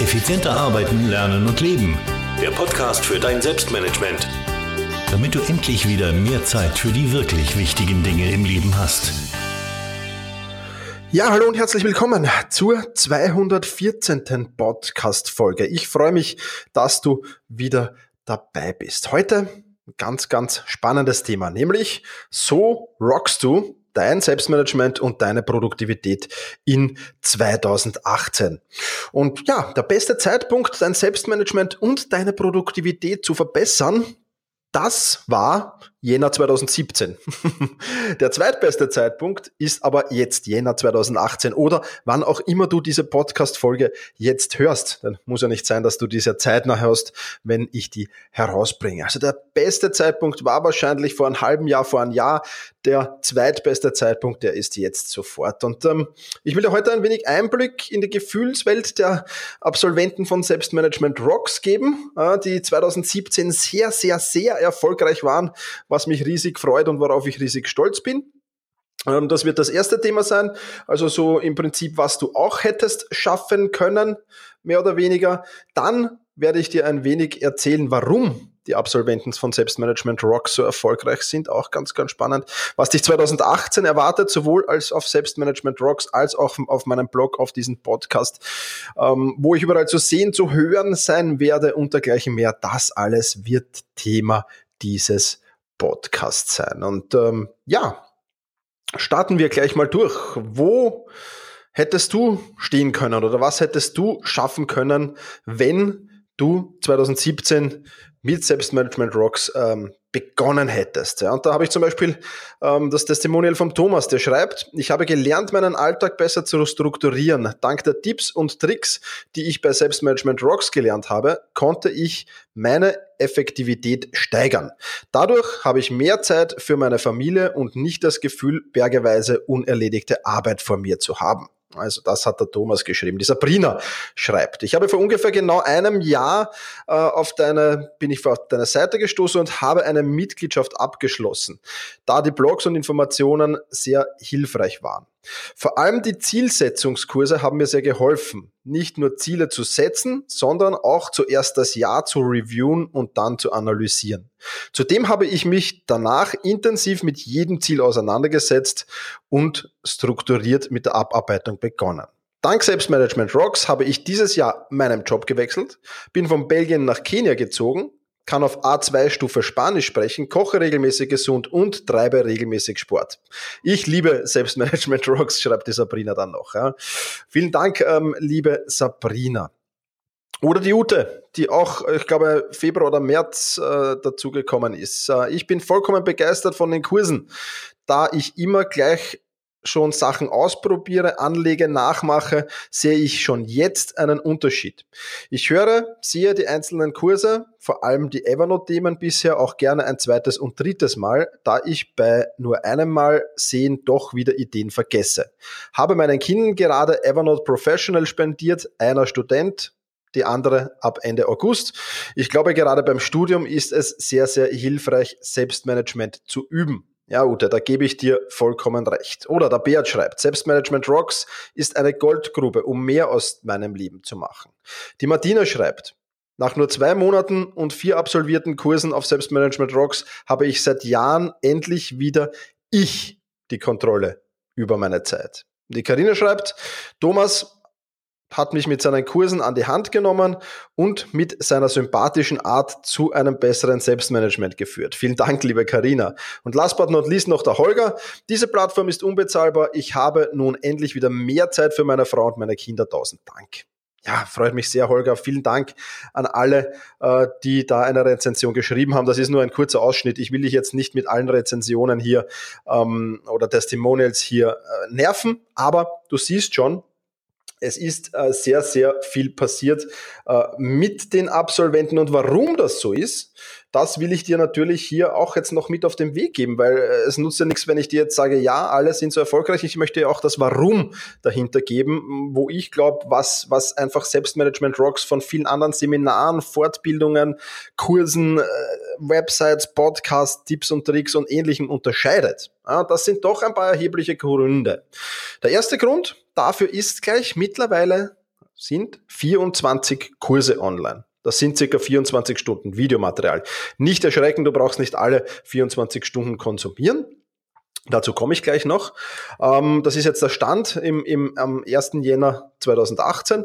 Effizienter arbeiten, lernen und leben. Der Podcast für dein Selbstmanagement. Damit du endlich wieder mehr Zeit für die wirklich wichtigen Dinge im Leben hast. Ja, hallo und herzlich willkommen zur 214. Podcast-Folge. Ich freue mich, dass du wieder dabei bist. Heute ein ganz, ganz spannendes Thema, nämlich so rockst du dein Selbstmanagement und deine Produktivität in 2018. Und ja, der beste Zeitpunkt, dein Selbstmanagement und deine Produktivität zu verbessern, das war Jänner 2017. Der zweitbeste Zeitpunkt ist aber jetzt Jänner 2018 oder wann auch immer du diese Podcast-Folge jetzt hörst. Dann muss ja nicht sein, dass du diese zeitnah hörst, wenn ich die herausbringe. Also der beste Zeitpunkt war wahrscheinlich vor einem halben Jahr, vor einem Jahr. Der zweitbeste Zeitpunkt, der ist jetzt sofort. Und ähm, ich will dir heute ein wenig Einblick in die Gefühlswelt der Absolventen von Selbstmanagement Rocks geben, äh, die 2017 sehr, sehr, sehr erfolgreich waren was mich riesig freut und worauf ich riesig stolz bin. Ähm, das wird das erste Thema sein. Also so im Prinzip, was du auch hättest schaffen können, mehr oder weniger. Dann werde ich dir ein wenig erzählen, warum die Absolventen von Selbstmanagement Rock so erfolgreich sind. Auch ganz, ganz spannend. Was dich 2018 erwartet, sowohl als auf Selbstmanagement Rocks als auch auf meinem Blog, auf diesem Podcast, ähm, wo ich überall zu sehen, zu hören sein werde und dergleichen mehr. Das alles wird Thema dieses Podcast sein. Und ähm, ja, starten wir gleich mal durch. Wo hättest du stehen können oder was hättest du schaffen können, wenn du 2017 mit Selbstmanagement Rocks ähm, begonnen hättest. Ja, und da habe ich zum Beispiel ähm, das Testimonial vom Thomas, der schreibt, ich habe gelernt, meinen Alltag besser zu strukturieren. Dank der Tipps und Tricks, die ich bei Selbstmanagement Rocks gelernt habe, konnte ich meine Effektivität steigern. Dadurch habe ich mehr Zeit für meine Familie und nicht das Gefühl, bergeweise unerledigte Arbeit vor mir zu haben. Also das hat der Thomas geschrieben. Die Sabrina schreibt, ich habe vor ungefähr genau einem Jahr äh, auf deine, bin ich auf deine Seite gestoßen und habe eine Mitgliedschaft abgeschlossen, da die Blogs und Informationen sehr hilfreich waren. Vor allem die Zielsetzungskurse haben mir sehr geholfen, nicht nur Ziele zu setzen, sondern auch zuerst das Jahr zu reviewen und dann zu analysieren. Zudem habe ich mich danach intensiv mit jedem Ziel auseinandergesetzt und strukturiert mit der Abarbeitung begonnen. Dank Selbstmanagement Rocks habe ich dieses Jahr meinen Job gewechselt, bin von Belgien nach Kenia gezogen, kann auf A2-Stufe Spanisch sprechen, koche regelmäßig gesund und treibe regelmäßig Sport. Ich liebe Selbstmanagement Rocks, schreibt die Sabrina dann noch. Ja. Vielen Dank, ähm, liebe Sabrina. Oder die Ute, die auch, ich glaube, Februar oder März äh, dazugekommen ist. Äh, ich bin vollkommen begeistert von den Kursen, da ich immer gleich schon Sachen ausprobiere, anlege, nachmache, sehe ich schon jetzt einen Unterschied. Ich höre, sehe die einzelnen Kurse, vor allem die Evernote-Themen bisher auch gerne ein zweites und drittes Mal, da ich bei nur einem Mal sehen doch wieder Ideen vergesse. Habe meinen Kindern gerade Evernote Professional spendiert, einer Student, die andere ab Ende August. Ich glaube, gerade beim Studium ist es sehr, sehr hilfreich, Selbstmanagement zu üben. Ja, Ute, da gebe ich dir vollkommen recht. Oder der Beat schreibt, Selbstmanagement Rocks ist eine Goldgrube, um mehr aus meinem Leben zu machen. Die Martina schreibt, nach nur zwei Monaten und vier absolvierten Kursen auf Selbstmanagement Rocks habe ich seit Jahren endlich wieder ich die Kontrolle über meine Zeit. Die Karina schreibt, Thomas, hat mich mit seinen Kursen an die Hand genommen und mit seiner sympathischen Art zu einem besseren Selbstmanagement geführt. Vielen Dank, liebe Karina. Und last but not least noch der Holger. Diese Plattform ist unbezahlbar. Ich habe nun endlich wieder mehr Zeit für meine Frau und meine Kinder. Tausend Dank. Ja, freut mich sehr, Holger. Vielen Dank an alle, äh, die da eine Rezension geschrieben haben. Das ist nur ein kurzer Ausschnitt. Ich will dich jetzt nicht mit allen Rezensionen hier ähm, oder Testimonials hier äh, nerven, aber du siehst schon, es ist äh, sehr, sehr viel passiert äh, mit den Absolventen. Und warum das so ist, das will ich dir natürlich hier auch jetzt noch mit auf den Weg geben, weil äh, es nutzt ja nichts, wenn ich dir jetzt sage, ja, alle sind so erfolgreich. Ich möchte ja auch das Warum dahinter geben, wo ich glaube, was, was einfach Selbstmanagement Rocks von vielen anderen Seminaren, Fortbildungen, Kursen, äh, Websites, Podcasts, Tipps und Tricks und ähnlichem unterscheidet. Ja, das sind doch ein paar erhebliche Gründe. Der erste Grund dafür ist gleich mittlerweile sind 24 Kurse online. Das sind circa 24 Stunden Videomaterial. Nicht erschrecken, du brauchst nicht alle 24 Stunden konsumieren. Dazu komme ich gleich noch. Ähm, das ist jetzt der Stand im, im, am 1. Jänner 2018.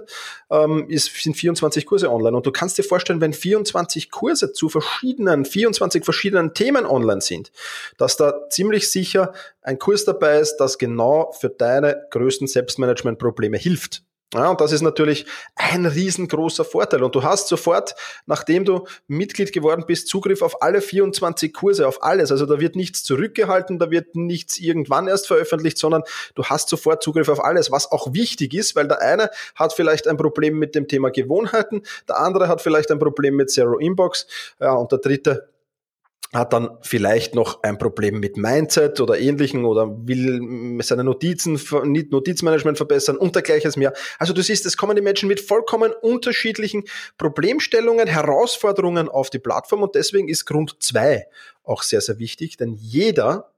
Ähm, ist, sind 24 Kurse online. Und du kannst dir vorstellen, wenn 24 Kurse zu verschiedenen, 24 verschiedenen Themen online sind, dass da ziemlich sicher ein Kurs dabei ist, das genau für deine größten Selbstmanagement-Probleme hilft. Ja, und das ist natürlich ein riesengroßer Vorteil. Und du hast sofort, nachdem du Mitglied geworden bist, Zugriff auf alle 24 Kurse, auf alles. Also da wird nichts zurückgehalten, da wird nichts irgendwann erst veröffentlicht, sondern du hast sofort Zugriff auf alles, was auch wichtig ist, weil der eine hat vielleicht ein Problem mit dem Thema Gewohnheiten, der andere hat vielleicht ein Problem mit Zero Inbox, ja, und der dritte hat dann vielleicht noch ein Problem mit Mindset oder ähnlichen oder will seine Notizen, Notizmanagement verbessern und dergleichen mehr. Also du siehst, es kommen die Menschen mit vollkommen unterschiedlichen Problemstellungen, Herausforderungen auf die Plattform und deswegen ist Grund zwei auch sehr, sehr wichtig, denn jeder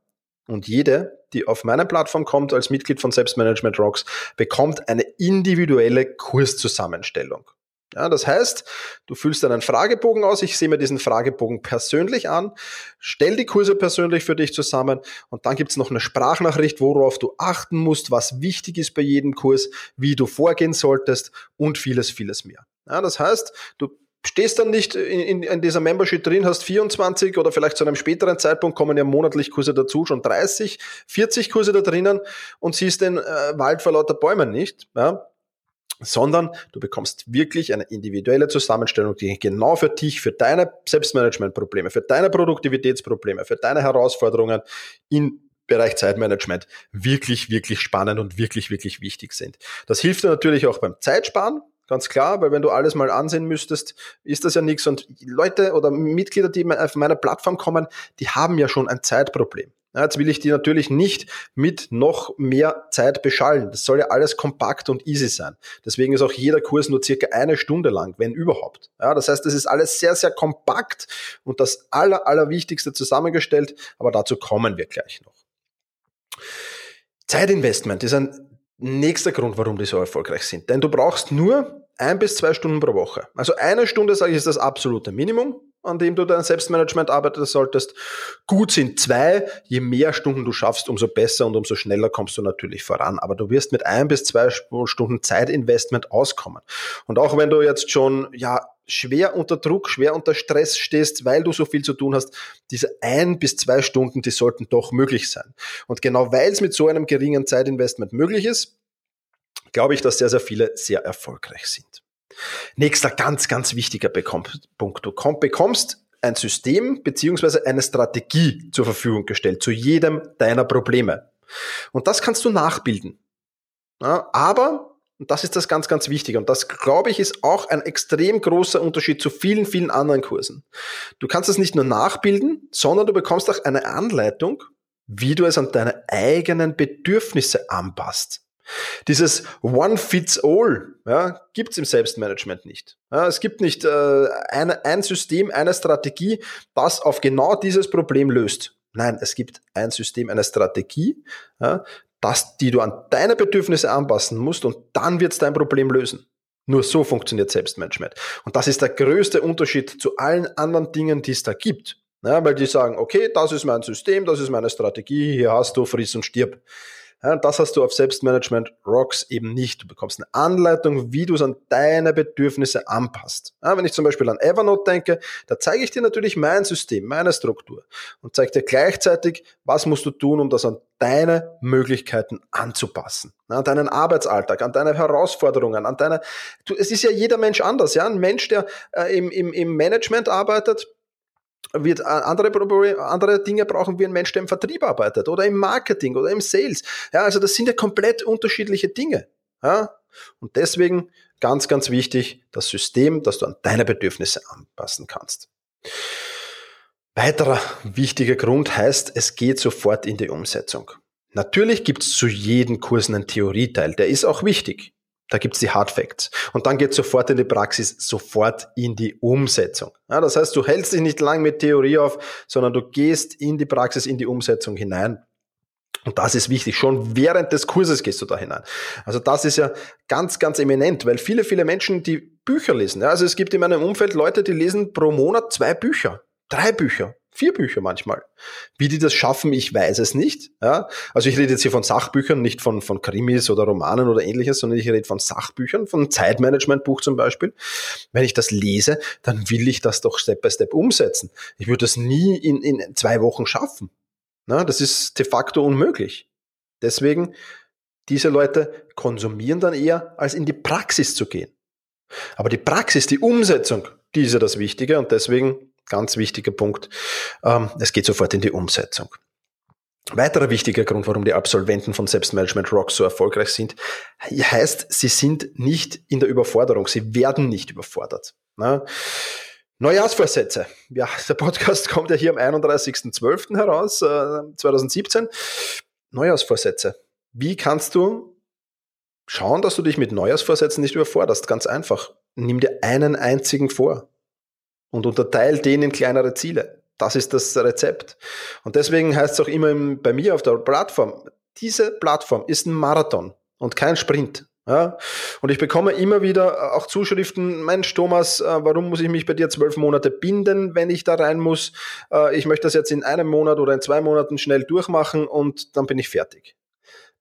und jede, die auf meine Plattform kommt als Mitglied von Selbstmanagement Rocks, bekommt eine individuelle Kurszusammenstellung. Ja, das heißt, du füllst einen Fragebogen aus. Ich sehe mir diesen Fragebogen persönlich an, stell die Kurse persönlich für dich zusammen und dann gibt's noch eine Sprachnachricht, worauf du achten musst, was wichtig ist bei jedem Kurs, wie du vorgehen solltest und vieles, vieles mehr. Ja, das heißt, du stehst dann nicht in, in, in, dieser Membership drin, hast 24 oder vielleicht zu einem späteren Zeitpunkt kommen ja monatlich Kurse dazu, schon 30, 40 Kurse da drinnen und siehst den äh, Wald vor lauter Bäumen nicht. Ja? Sondern du bekommst wirklich eine individuelle Zusammenstellung, die genau für dich, für deine Selbstmanagementprobleme, für deine Produktivitätsprobleme, für deine Herausforderungen im Bereich Zeitmanagement wirklich, wirklich spannend und wirklich, wirklich wichtig sind. Das hilft dir natürlich auch beim Zeitsparen, ganz klar, weil wenn du alles mal ansehen müsstest, ist das ja nichts. Und Leute oder Mitglieder, die auf meine Plattform kommen, die haben ja schon ein Zeitproblem. Jetzt will ich die natürlich nicht mit noch mehr Zeit beschallen. Das soll ja alles kompakt und easy sein. Deswegen ist auch jeder Kurs nur circa eine Stunde lang, wenn überhaupt. Ja, das heißt, das ist alles sehr, sehr kompakt und das Aller, Allerwichtigste zusammengestellt, aber dazu kommen wir gleich noch. Zeitinvestment ist ein nächster Grund, warum die so erfolgreich sind. Denn du brauchst nur ein bis zwei Stunden pro Woche. Also eine Stunde, sage ich, ist das absolute Minimum an dem du dein Selbstmanagement arbeiten solltest. Gut sind zwei. Je mehr Stunden du schaffst, umso besser und umso schneller kommst du natürlich voran. Aber du wirst mit ein bis zwei Stunden Zeitinvestment auskommen. Und auch wenn du jetzt schon, ja, schwer unter Druck, schwer unter Stress stehst, weil du so viel zu tun hast, diese ein bis zwei Stunden, die sollten doch möglich sein. Und genau weil es mit so einem geringen Zeitinvestment möglich ist, glaube ich, dass sehr, sehr viele sehr erfolgreich sind. Nächster ganz, ganz wichtiger Punkt. Du bekommst ein System beziehungsweise eine Strategie zur Verfügung gestellt zu jedem deiner Probleme. Und das kannst du nachbilden. Ja, aber, und das ist das ganz, ganz Wichtige, und das glaube ich ist auch ein extrem großer Unterschied zu vielen, vielen anderen Kursen. Du kannst es nicht nur nachbilden, sondern du bekommst auch eine Anleitung, wie du es an deine eigenen Bedürfnisse anpasst. Dieses One Fits All ja, gibt es im Selbstmanagement nicht. Ja, es gibt nicht äh, eine, ein System, eine Strategie, das auf genau dieses Problem löst. Nein, es gibt ein System, eine Strategie, ja, das, die du an deine Bedürfnisse anpassen musst und dann wird es dein Problem lösen. Nur so funktioniert Selbstmanagement. Und das ist der größte Unterschied zu allen anderen Dingen, die es da gibt. Ja, weil die sagen, okay, das ist mein System, das ist meine Strategie, hier hast du, friss und stirb. Ja, das hast du auf Selbstmanagement Rocks eben nicht. Du bekommst eine Anleitung, wie du es an deine Bedürfnisse anpasst. Ja, wenn ich zum Beispiel an Evernote denke, da zeige ich dir natürlich mein System, meine Struktur und zeige dir gleichzeitig, was musst du tun, um das an deine Möglichkeiten anzupassen. An deinen Arbeitsalltag, an deine Herausforderungen, an deine, du, es ist ja jeder Mensch anders, ja. Ein Mensch, der äh, im, im, im Management arbeitet, wird andere, andere Dinge brauchen wie ein Mensch, der im Vertrieb arbeitet oder im Marketing oder im Sales. Ja, also das sind ja komplett unterschiedliche Dinge. Ja? Und deswegen ganz, ganz wichtig, das System, das du an deine Bedürfnisse anpassen kannst. Weiterer wichtiger Grund heißt, es geht sofort in die Umsetzung. Natürlich gibt es zu jedem Kurs einen Theorieteil, der ist auch wichtig. Da gibt's die Hard Facts. Und dann geht sofort in die Praxis, sofort in die Umsetzung. Ja, das heißt, du hältst dich nicht lang mit Theorie auf, sondern du gehst in die Praxis, in die Umsetzung hinein. Und das ist wichtig. Schon während des Kurses gehst du da hinein. Also das ist ja ganz, ganz eminent, weil viele, viele Menschen, die Bücher lesen, ja, also es gibt in meinem Umfeld Leute, die lesen pro Monat zwei Bücher, drei Bücher, vier Bücher manchmal. Wie die das schaffen, ich weiß es nicht. Ja? Also ich rede jetzt hier von Sachbüchern, nicht von, von Krimis oder Romanen oder ähnliches, sondern ich rede von Sachbüchern, von Zeitmanagementbuch zum Beispiel. Wenn ich das lese, dann will ich das doch Step by Step umsetzen. Ich würde das nie in, in zwei Wochen schaffen. Na, das ist de facto unmöglich. Deswegen, diese Leute konsumieren dann eher, als in die Praxis zu gehen. Aber die Praxis, die Umsetzung, die ist ja das Wichtige und deswegen ganz wichtiger Punkt, ähm, es geht sofort in die Umsetzung. Weiterer wichtiger Grund, warum die Absolventen von Selbstmanagement Rocks so erfolgreich sind, heißt, sie sind nicht in der Überforderung, sie werden nicht überfordert. Na? Neujahrsvorsätze. Ja, der Podcast kommt ja hier am 31.12. heraus, äh, 2017. Neujahrsvorsätze. Wie kannst du schauen, dass du dich mit Neujahrsvorsätzen nicht überforderst? Ganz einfach. Nimm dir einen einzigen vor und unterteil den in kleinere Ziele. Das ist das Rezept. Und deswegen heißt es auch immer bei mir auf der Plattform, diese Plattform ist ein Marathon und kein Sprint. Ja? Und ich bekomme immer wieder äh, auch Zuschriften, Mensch Thomas, äh, warum muss ich mich bei dir zwölf Monate binden, wenn ich da rein muss? Äh, ich möchte das jetzt in einem Monat oder in zwei Monaten schnell durchmachen und dann bin ich fertig.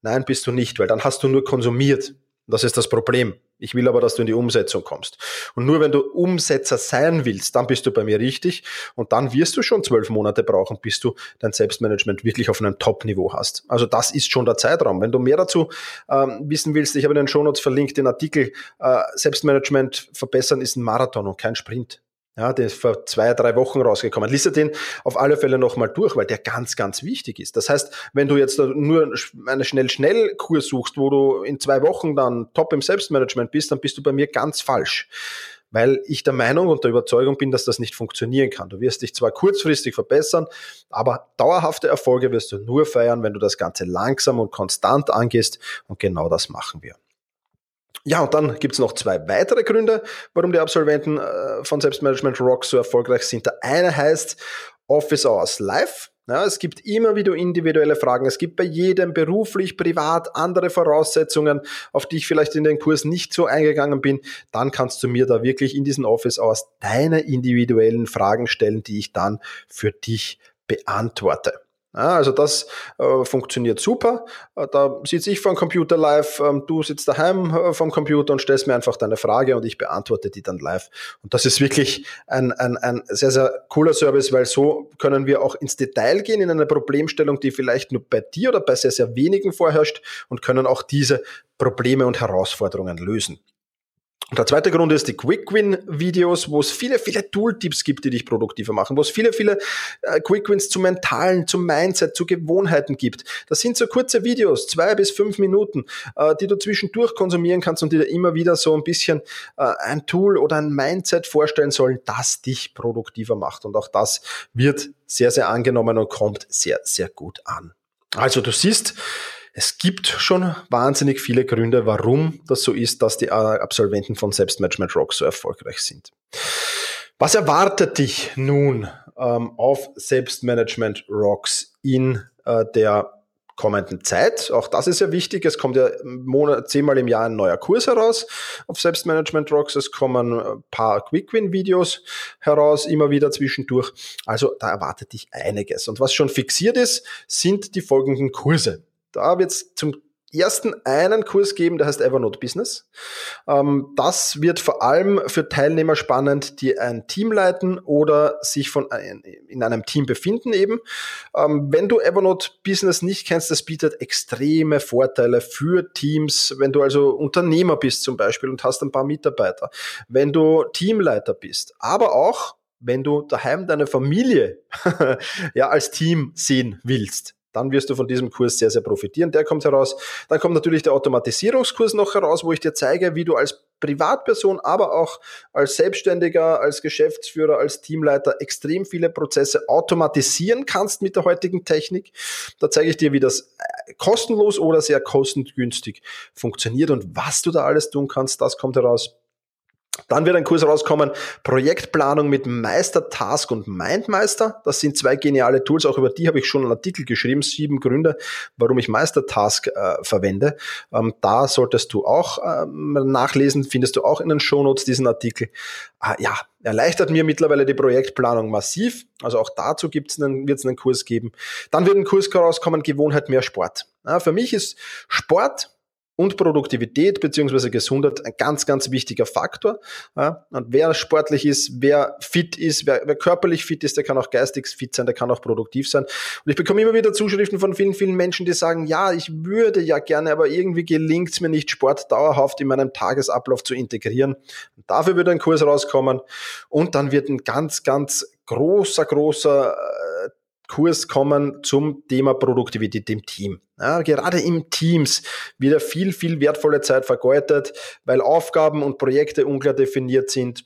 Nein, bist du nicht, weil dann hast du nur konsumiert. Das ist das Problem. Ich will aber, dass du in die Umsetzung kommst. Und nur wenn du Umsetzer sein willst, dann bist du bei mir richtig. Und dann wirst du schon zwölf Monate brauchen, bis du dein Selbstmanagement wirklich auf einem Top-Niveau hast. Also das ist schon der Zeitraum. Wenn du mehr dazu ähm, wissen willst, ich habe in den Shownotes verlinkt den Artikel, äh, Selbstmanagement verbessern ist ein Marathon und kein Sprint. Ja, der ist vor zwei, drei Wochen rausgekommen. Lies den auf alle Fälle nochmal durch, weil der ganz, ganz wichtig ist. Das heißt, wenn du jetzt nur eine Schnell-Schnell-Kur suchst, wo du in zwei Wochen dann top im Selbstmanagement bist, dann bist du bei mir ganz falsch. Weil ich der Meinung und der Überzeugung bin, dass das nicht funktionieren kann. Du wirst dich zwar kurzfristig verbessern, aber dauerhafte Erfolge wirst du nur feiern, wenn du das Ganze langsam und konstant angehst. Und genau das machen wir. Ja, und dann gibt's noch zwei weitere Gründe, warum die Absolventen äh, von Selbstmanagement Rock so erfolgreich sind. Der eine heißt Office Hours Live. Ja, es gibt immer wieder individuelle Fragen. Es gibt bei jedem beruflich, privat andere Voraussetzungen, auf die ich vielleicht in den Kurs nicht so eingegangen bin. Dann kannst du mir da wirklich in diesen Office Hours deine individuellen Fragen stellen, die ich dann für dich beantworte. Ja, also das äh, funktioniert super. Äh, da sitze ich vor dem Computer live, ähm, du sitzt daheim äh, vom Computer und stellst mir einfach deine Frage und ich beantworte die dann live. Und das ist wirklich ein, ein, ein sehr, sehr cooler Service, weil so können wir auch ins Detail gehen in eine Problemstellung, die vielleicht nur bei dir oder bei sehr, sehr wenigen vorherrscht und können auch diese Probleme und Herausforderungen lösen. Und der zweite Grund ist die Quick-Win-Videos, wo es viele, viele Tooltips gibt, die dich produktiver machen, wo es viele, viele äh, Quick-Wins zum Mentalen, zum Mindset, zu Gewohnheiten gibt. Das sind so kurze Videos, zwei bis fünf Minuten, äh, die du zwischendurch konsumieren kannst und die dir immer wieder so ein bisschen äh, ein Tool oder ein Mindset vorstellen sollen, das dich produktiver macht. Und auch das wird sehr, sehr angenommen und kommt sehr, sehr gut an. Also du siehst, es gibt schon wahnsinnig viele Gründe, warum das so ist, dass die äh, Absolventen von Selbstmanagement Rocks so erfolgreich sind. Was erwartet dich nun ähm, auf Selbstmanagement Rocks in äh, der kommenden Zeit. Auch das ist ja wichtig. Es kommt ja Monat, zehnmal im Jahr ein neuer Kurs heraus auf Selbstmanagement Rocks. Es kommen ein paar Quick-Win-Videos heraus, immer wieder zwischendurch. Also da erwartet dich einiges. Und was schon fixiert ist, sind die folgenden Kurse. Da wird es zum ersten einen Kurs geben, der heißt Evernote Business. Ähm, das wird vor allem für Teilnehmer spannend, die ein Team leiten oder sich von in einem Team befinden eben. Ähm, wenn du Evernote Business nicht kennst, das bietet extreme Vorteile für Teams. Wenn du also Unternehmer bist zum Beispiel und hast ein paar Mitarbeiter, wenn du Teamleiter bist, aber auch wenn du daheim deine Familie ja als Team sehen willst dann wirst du von diesem Kurs sehr, sehr profitieren. Der kommt heraus. Dann kommt natürlich der Automatisierungskurs noch heraus, wo ich dir zeige, wie du als Privatperson, aber auch als Selbstständiger, als Geschäftsführer, als Teamleiter extrem viele Prozesse automatisieren kannst mit der heutigen Technik. Da zeige ich dir, wie das äh, kostenlos oder sehr kostengünstig funktioniert und was du da alles tun kannst. Das kommt heraus. Dann wird ein Kurs rauskommen, Projektplanung mit Meister, Task und Mindmeister. Das sind zwei geniale Tools, auch über die habe ich schon einen Artikel geschrieben, sieben Gründe, warum ich Meister Task äh, verwende. Ähm, da solltest du auch ähm, nachlesen, findest du auch in den Shownotes diesen Artikel. Ah, ja, erleichtert mir mittlerweile die Projektplanung massiv. Also auch dazu gibt's einen, wird es einen Kurs geben. Dann wird ein Kurs rauskommen, Gewohnheit mehr Sport. Ja, für mich ist Sport und Produktivität beziehungsweise Gesundheit ein ganz, ganz wichtiger Faktor. Ja, und wer sportlich ist, wer fit ist, wer, wer, körperlich fit ist, der kann auch geistig fit sein, der kann auch produktiv sein. Und ich bekomme immer wieder Zuschriften von vielen, vielen Menschen, die sagen, ja, ich würde ja gerne, aber irgendwie gelingt es mir nicht, Sport dauerhaft in meinem Tagesablauf zu integrieren. Und dafür wird ein Kurs rauskommen und dann wird ein ganz, ganz großer, großer äh, Kurs kommen zum Thema Produktivität im Team. Ja, gerade im Teams wird viel, viel wertvolle Zeit vergeudet, weil Aufgaben und Projekte unklar definiert sind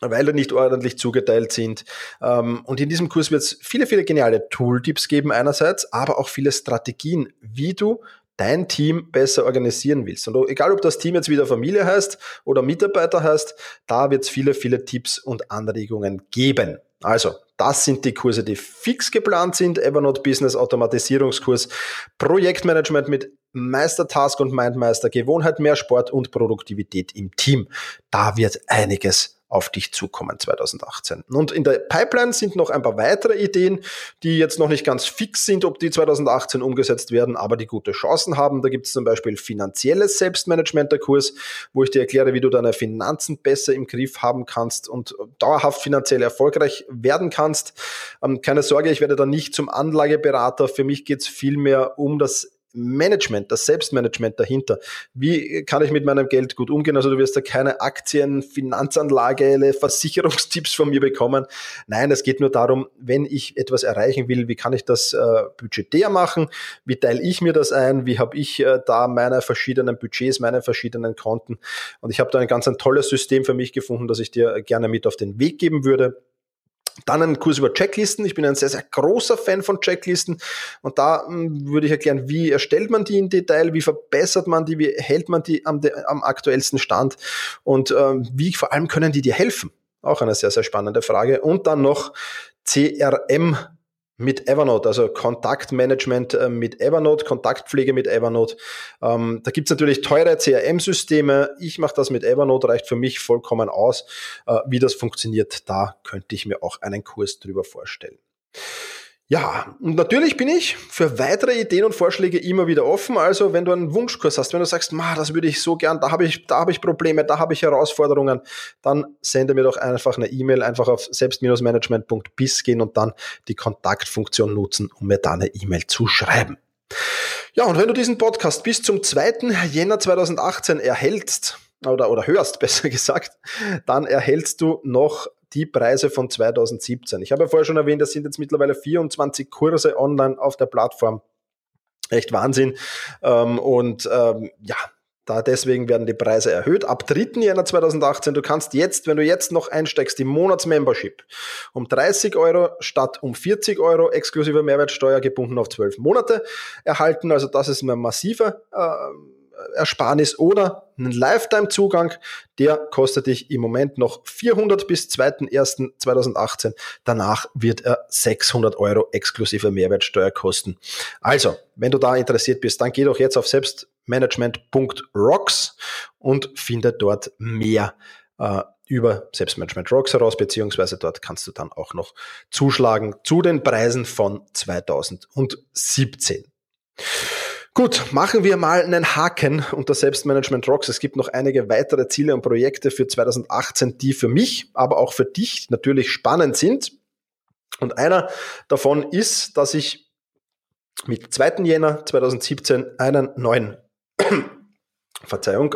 weil da nicht ordentlich zugeteilt sind. Ähm, und in diesem Kurs wird es viele, viele geniale Tooltips geben einerseits, aber auch viele Strategien, wie du dein Team besser organisieren willst. Und egal, ob das Team jetzt wieder Familie heißt oder Mitarbeiter heißt, da wird es viele, viele Tipps und Anregungen geben. Also, das sind die Kurse, die fix geplant sind. Evernote Business Automatisierungskurs, Projektmanagement mit Meistertask und Mindmeister, Gewohnheit, mehr Sport und Produktivität im Team. Da wird einiges auf dich zukommen 2018. Und in der Pipeline sind noch ein paar weitere Ideen, die jetzt noch nicht ganz fix sind, ob die 2018 umgesetzt werden, aber die gute Chancen haben. Da gibt es zum Beispiel finanzielles Selbstmanagement, der Kurs, wo ich dir erkläre, wie du deine Finanzen besser im Griff haben kannst und dauerhaft finanziell erfolgreich werden kannst. Ähm, keine Sorge, ich werde da nicht zum Anlageberater. Für mich geht es vielmehr um das Management, das Selbstmanagement dahinter. Wie kann ich mit meinem Geld gut umgehen? Also du wirst da keine Aktien, Finanzanlage, Versicherungstipps von mir bekommen. Nein, es geht nur darum, wenn ich etwas erreichen will, wie kann ich das äh, budgetär machen? Wie teile ich mir das ein? Wie habe ich äh, da meine verschiedenen Budgets, meine verschiedenen Konten? Und ich habe da ein ganz ein tolles System für mich gefunden, das ich dir gerne mit auf den Weg geben würde. Dann ein Kurs über Checklisten. Ich bin ein sehr, sehr großer Fan von Checklisten. Und da hm, würde ich erklären, wie erstellt man die im Detail, wie verbessert man die, wie hält man die am, am aktuellsten Stand und ähm, wie vor allem können die dir helfen. Auch eine sehr, sehr spannende Frage. Und dann noch CRM mit Evernote, also Kontaktmanagement äh, mit Evernote, Kontaktpflege mit Evernote. Ähm, da gibt's natürlich teure CRM-Systeme. Ich mache das mit Evernote, reicht für mich vollkommen aus. Äh, wie das funktioniert, da könnte ich mir auch einen Kurs drüber vorstellen. Ja, und natürlich bin ich für weitere Ideen und Vorschläge immer wieder offen. Also, wenn du einen Wunschkurs hast, wenn du sagst, ma, das würde ich so gern, da habe ich, da habe ich Probleme, da habe ich Herausforderungen, dann sende mir doch einfach eine E-Mail, einfach auf selbst-management.bis gehen und dann die Kontaktfunktion nutzen, um mir da eine E-Mail zu schreiben. Ja, und wenn du diesen Podcast bis zum 2. Jänner 2018 erhältst, oder, oder hörst, besser gesagt, dann erhältst du noch die Preise von 2017. Ich habe ja vorher schon erwähnt, es sind jetzt mittlerweile 24 Kurse online auf der Plattform. Echt Wahnsinn. Ähm, und ähm, ja, da deswegen werden die Preise erhöht. Ab 3. Jänner 2018, du kannst jetzt, wenn du jetzt noch einsteigst, die Monatsmembership um 30 Euro statt um 40 Euro exklusive Mehrwertsteuer gebunden auf 12 Monate erhalten. Also das ist ein massiver äh, Ersparnis oder einen Lifetime-Zugang, der kostet dich im Moment noch 400 bis 2.1.2018. Danach wird er 600 Euro exklusive Mehrwertsteuer kosten. Also, wenn du da interessiert bist, dann geh doch jetzt auf selbstmanagement.rocks und finde dort mehr äh, über Selbstmanagement Rocks heraus, beziehungsweise dort kannst du dann auch noch zuschlagen zu den Preisen von 2017. Gut, machen wir mal einen Haken unter Selbstmanagement Rocks. Es gibt noch einige weitere Ziele und Projekte für 2018, die für mich, aber auch für dich natürlich spannend sind. Und einer davon ist, dass ich mit 2. Jänner 2017 einen neuen, Verzeihung,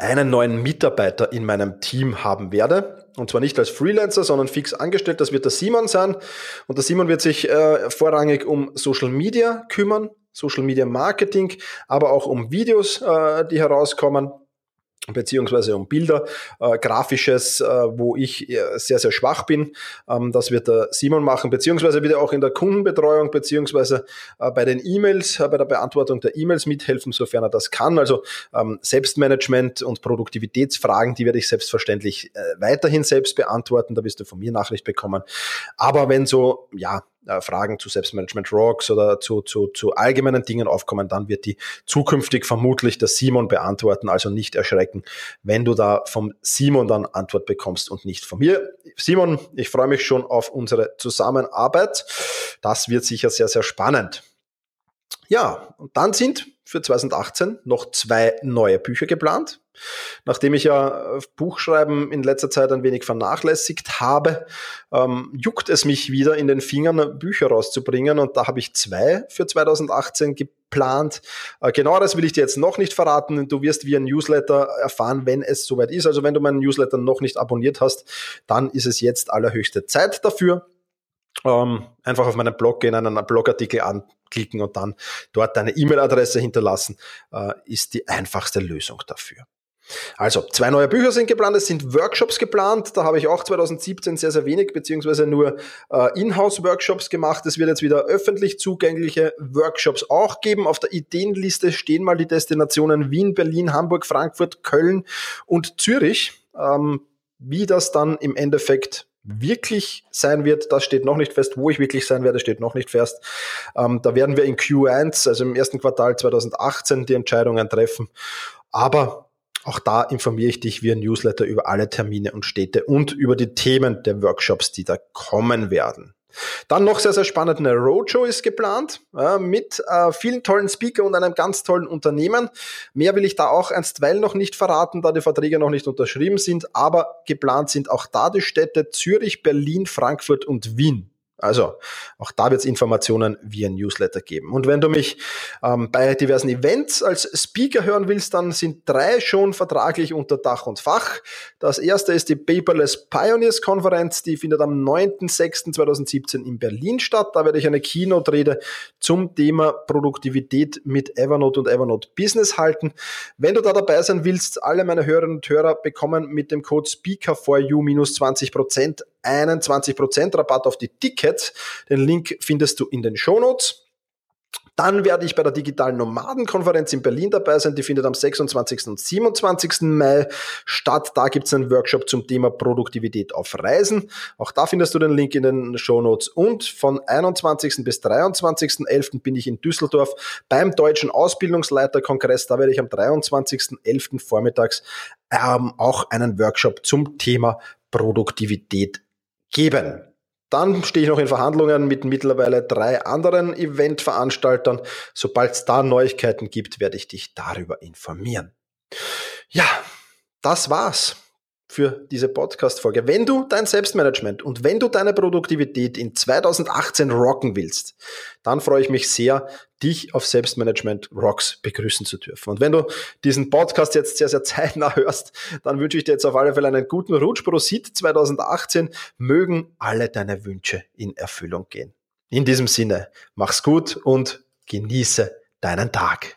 einen neuen Mitarbeiter in meinem Team haben werde. Und zwar nicht als Freelancer, sondern fix angestellt. Das wird der Simon sein. Und der Simon wird sich äh, vorrangig um Social Media kümmern, Social Media Marketing, aber auch um Videos, äh, die herauskommen. Beziehungsweise um Bilder, äh, grafisches, äh, wo ich äh, sehr, sehr schwach bin. Ähm, das wird der Simon machen, beziehungsweise wieder auch in der Kundenbetreuung, beziehungsweise äh, bei den E-Mails, äh, bei der Beantwortung der E-Mails mithelfen, sofern er das kann. Also ähm, Selbstmanagement und Produktivitätsfragen, die werde ich selbstverständlich äh, weiterhin selbst beantworten. Da wirst du von mir Nachricht bekommen. Aber wenn so, ja, äh, Fragen zu Selbstmanagement Rocks oder zu, zu, zu allgemeinen Dingen aufkommen, dann wird die zukünftig vermutlich der Simon beantworten. Also nicht erschrecken, wenn du da vom Simon dann Antwort bekommst und nicht von mir. Simon, ich freue mich schon auf unsere Zusammenarbeit. Das wird sicher sehr, sehr spannend. Ja, und dann sind für 2018 noch zwei neue Bücher geplant. Nachdem ich ja äh, Buchschreiben in letzter Zeit ein wenig vernachlässigt habe, ähm, juckt es mich wieder in den Fingern, Bücher rauszubringen. Und da habe ich zwei für 2018 geplant. Äh, genaueres will ich dir jetzt noch nicht verraten. Du wirst via Newsletter erfahren, wenn es soweit ist. Also wenn du meinen Newsletter noch nicht abonniert hast, dann ist es jetzt allerhöchste Zeit dafür. Ähm, einfach auf meinen Blog gehen, einen Blogartikel anklicken und dann dort deine E-Mail-Adresse hinterlassen, äh, ist die einfachste Lösung dafür. Also, zwei neue Bücher sind geplant, es sind Workshops geplant. Da habe ich auch 2017 sehr, sehr wenig, beziehungsweise nur äh, Inhouse-Workshops gemacht. Es wird jetzt wieder öffentlich zugängliche Workshops auch geben. Auf der Ideenliste stehen mal die Destinationen Wien, Berlin, Hamburg, Frankfurt, Köln und Zürich. Ähm, wie das dann im Endeffekt wirklich sein wird, das steht noch nicht fest. Wo ich wirklich sein werde, steht noch nicht fest. Ähm, da werden wir in Q1, also im ersten Quartal 2018, die Entscheidungen treffen. Aber auch da informiere ich dich via Newsletter über alle Termine und Städte und über die Themen der Workshops, die da kommen werden. Dann noch sehr, sehr spannend, eine Roadshow ist geplant äh, mit äh, vielen tollen Speaker und einem ganz tollen Unternehmen. Mehr will ich da auch einstweilen noch nicht verraten, da die Verträge noch nicht unterschrieben sind, aber geplant sind auch da die Städte Zürich, Berlin, Frankfurt und Wien. Also auch da wird es Informationen via Newsletter geben. Und wenn du mich ähm, bei diversen Events als Speaker hören willst, dann sind drei schon vertraglich unter Dach und Fach. Das erste ist die Paperless Pioneers Konferenz, die findet am 9.06.2017 in Berlin statt. Da werde ich eine Keynote-Rede zum Thema Produktivität mit Evernote und Evernote Business halten. Wenn du da dabei sein willst, alle meine Hörerinnen und Hörer bekommen mit dem Code SpeakerForYou minus 20% einen 20% Rabatt auf die Tickets. Den Link findest du in den Shownotes. Dann werde ich bei der digitalen Nomadenkonferenz in Berlin dabei sein. Die findet am 26. und 27. Mai statt. Da gibt es einen Workshop zum Thema Produktivität auf Reisen. Auch da findest du den Link in den Shownotes. Und von 21. bis 23.11. bin ich in Düsseldorf beim Deutschen Ausbildungsleiterkongress. Da werde ich am 23.11. vormittags ähm, auch einen Workshop zum Thema Produktivität geben. Dann stehe ich noch in Verhandlungen mit mittlerweile drei anderen Eventveranstaltern. Sobald es da Neuigkeiten gibt, werde ich dich darüber informieren. Ja, das war's für diese Podcast-Folge. Wenn du dein Selbstmanagement und wenn du deine Produktivität in 2018 rocken willst, dann freue ich mich sehr, dich auf Selbstmanagement Rocks begrüßen zu dürfen. Und wenn du diesen Podcast jetzt sehr, sehr zeitnah hörst, dann wünsche ich dir jetzt auf alle Fälle einen guten Rutsch. Prosit 2018. Mögen alle deine Wünsche in Erfüllung gehen. In diesem Sinne, mach's gut und genieße deinen Tag.